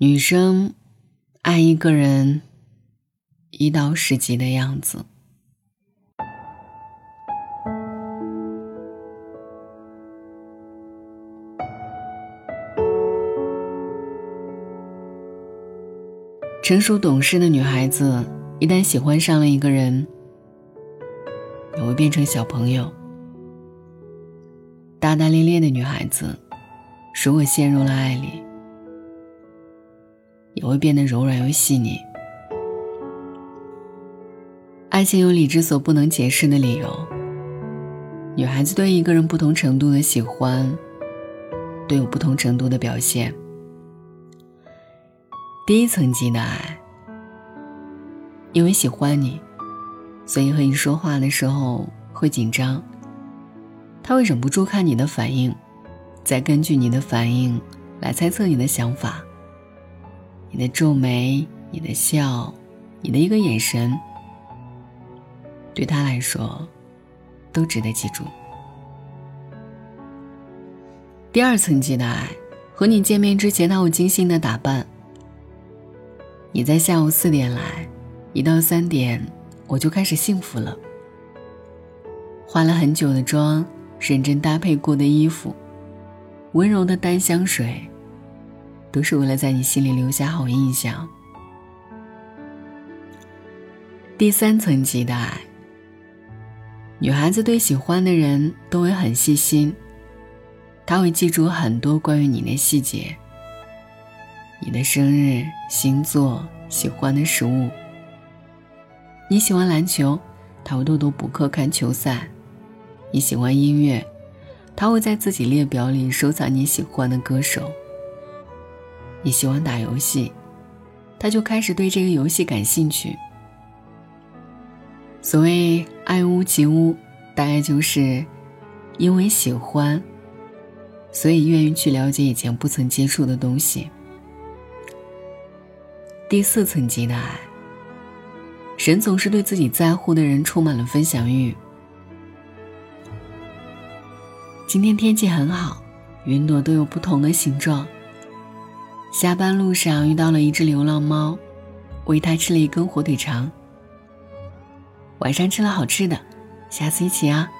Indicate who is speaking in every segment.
Speaker 1: 女生爱一个人一到十级的样子。成熟懂事的女孩子，一旦喜欢上了一个人，也会变成小朋友。大大咧咧的女孩子，如果陷入了爱里，也会变得柔软又细腻。爱情有理智所不能解释的理由。女孩子对一个人不同程度的喜欢，都有不同程度的表现。第一层级的爱，因为喜欢你，所以和你说话的时候会紧张。他会忍不住看你的反应，再根据你的反应来猜测你的想法。你的皱眉，你的笑，你的一个眼神，对他来说，都值得记住。第二层级的爱，和你见面之前，他会精心的打扮。你在下午四点来，一到三点，我就开始幸福了。化了很久的妆，认真搭配过的衣服，温柔的淡香水。都是为了在你心里留下好印象。第三层级的爱，女孩子对喜欢的人都会很细心，她会记住很多关于你的细节，你的生日、星座、喜欢的食物。你喜欢篮球，她会偷偷补课看球赛；你喜欢音乐，她会在自己列表里收藏你喜欢的歌手。你喜欢打游戏，他就开始对这个游戏感兴趣。所谓爱屋及乌，大概就是因为喜欢，所以愿意去了解以前不曾接触的东西。第四层级的爱，人总是对自己在乎的人充满了分享欲。今天天气很好，云朵都有不同的形状。下班路上遇到了一只流浪猫，喂它吃了一根火腿肠。晚上吃了好吃的，下次一起啊。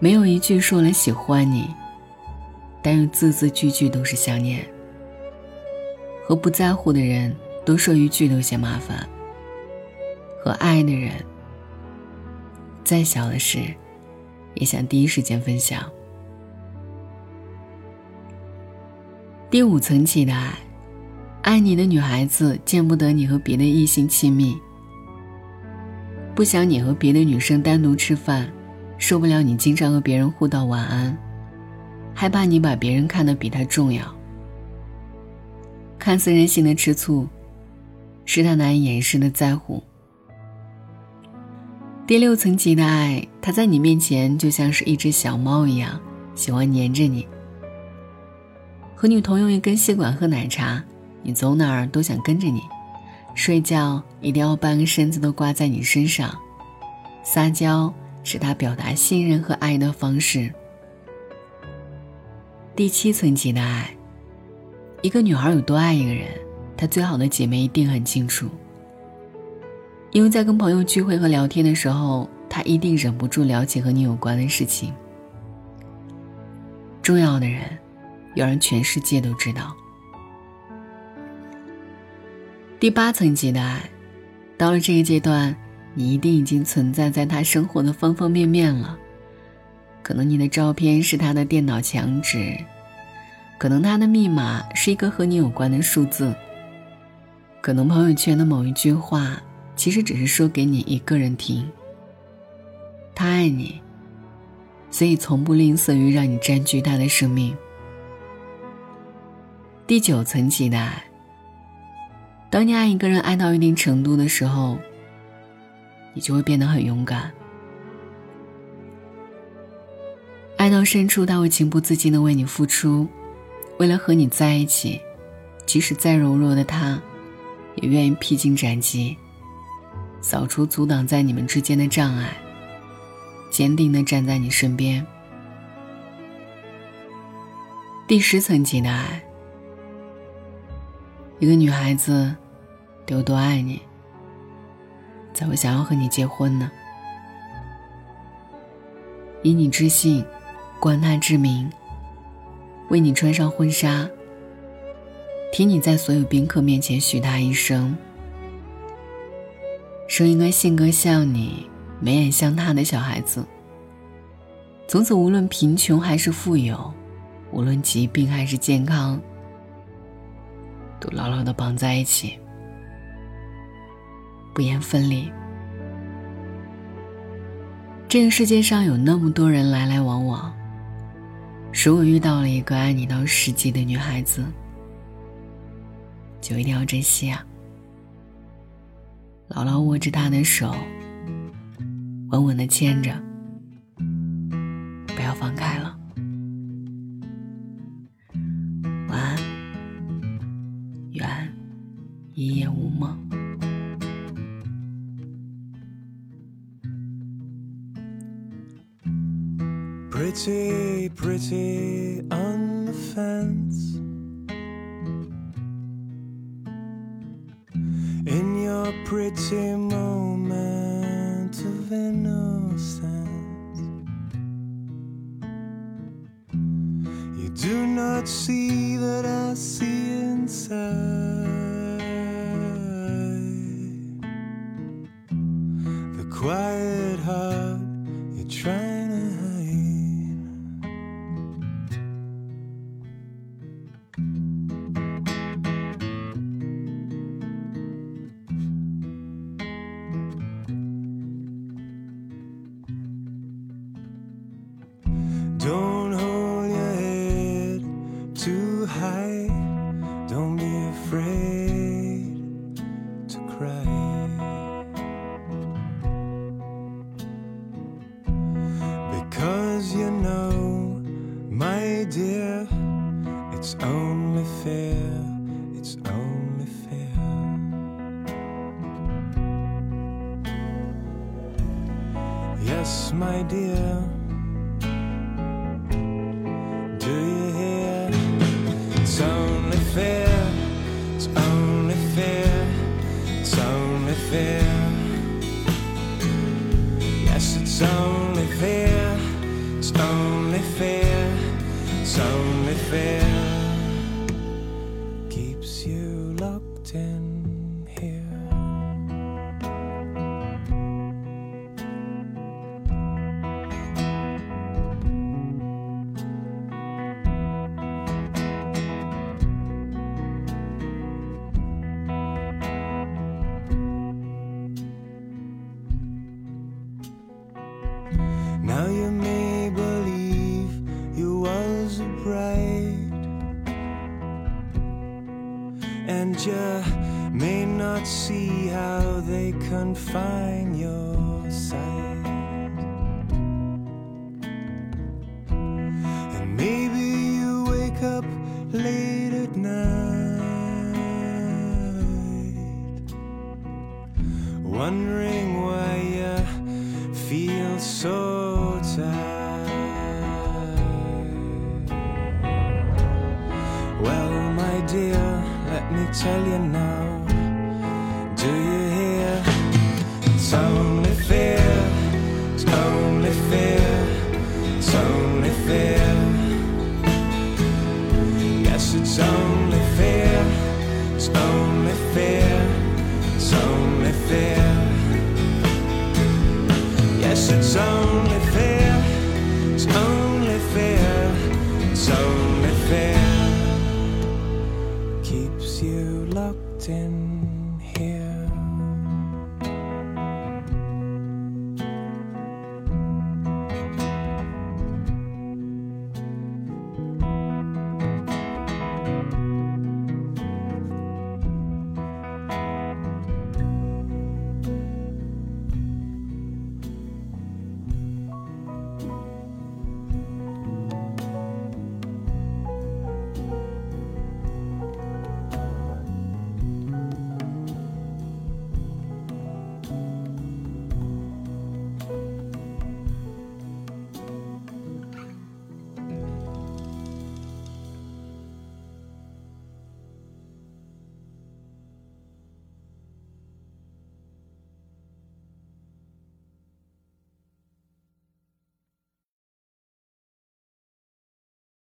Speaker 1: 没有一句说了喜欢你，但又字字句句都是想念。和不在乎的人多说一句都嫌麻烦，和爱的人，再小的事，也想第一时间分享。第五层级的爱，爱你的女孩子见不得你和别的异性亲密，不想你和别的女生单独吃饭，受不了你经常和别人互道晚安，害怕你把别人看得比他重要。看似任性的吃醋，是他难以掩饰的在乎。第六层级的爱，他在你面前就像是一只小猫一样，喜欢黏着你。和女同用一根吸管喝奶茶，你走哪儿都想跟着你；睡觉一定要半个身子都挂在你身上；撒娇是他表达信任和爱的方式。第七层级的爱，一个女孩有多爱一个人，她最好的姐妹一定很清楚。因为在跟朋友聚会和聊天的时候，她一定忍不住聊起和你有关的事情。重要的人。要让全世界都知道。第八层级的爱，到了这个阶段，你一定已经存在在他生活的方方面面了。可能你的照片是他的电脑墙纸，可能他的密码是一个和你有关的数字，可能朋友圈的某一句话，其实只是说给你一个人听。他爱你，所以从不吝啬于让你占据他的生命。第九层级的爱，当你爱一个人爱到一定程度的时候，你就会变得很勇敢。爱到深处，他会情不自禁的为你付出，为了和你在一起，即使再柔弱的他，也愿意披荆斩棘，扫除阻挡在你们之间的障碍，坚定的站在你身边。
Speaker 2: 第十层级的爱，一个女孩子得有多爱你，才会想要和你结婚呢？以你之姓，冠他之名，为你穿上婚纱，替你在所有宾客面前许他一生，生一个性格像你、眉眼像他的小孩子。从此，无论贫穷还是富有。无论疾病还是健康，都牢牢的绑在一起，不言分离。这个世界上有那么多人来来往往，如果遇到了一个爱你到十级的女孩子，就一定要珍惜啊！牢牢握着她的手，稳稳的牵着，不要放开了。Pretty, pretty on the fence. In your pretty moment of innocence, you do not see that I see inside. Yes, my dear, do you hear? It's only fair, it's only fair, it's only fair. Yes, it's only fair it's only fair, it's only fair. May not see how they confine your sight And maybe you wake up late at night Wondering why you feel so tired. Well, my dear, let me tell you now. Do you hear? It's only fair, it's only fair, it's only fair. Yes, it's only fair, it's only fair, it's only fair. Yes, it's only fair, it's only fair, it's only fair. Keeps you locked in